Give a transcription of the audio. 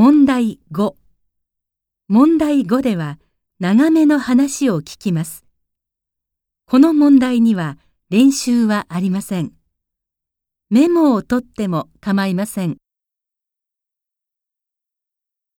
問題5問題5では長めの話を聞きます。この問題には練習はありません。メモを取っても構いません。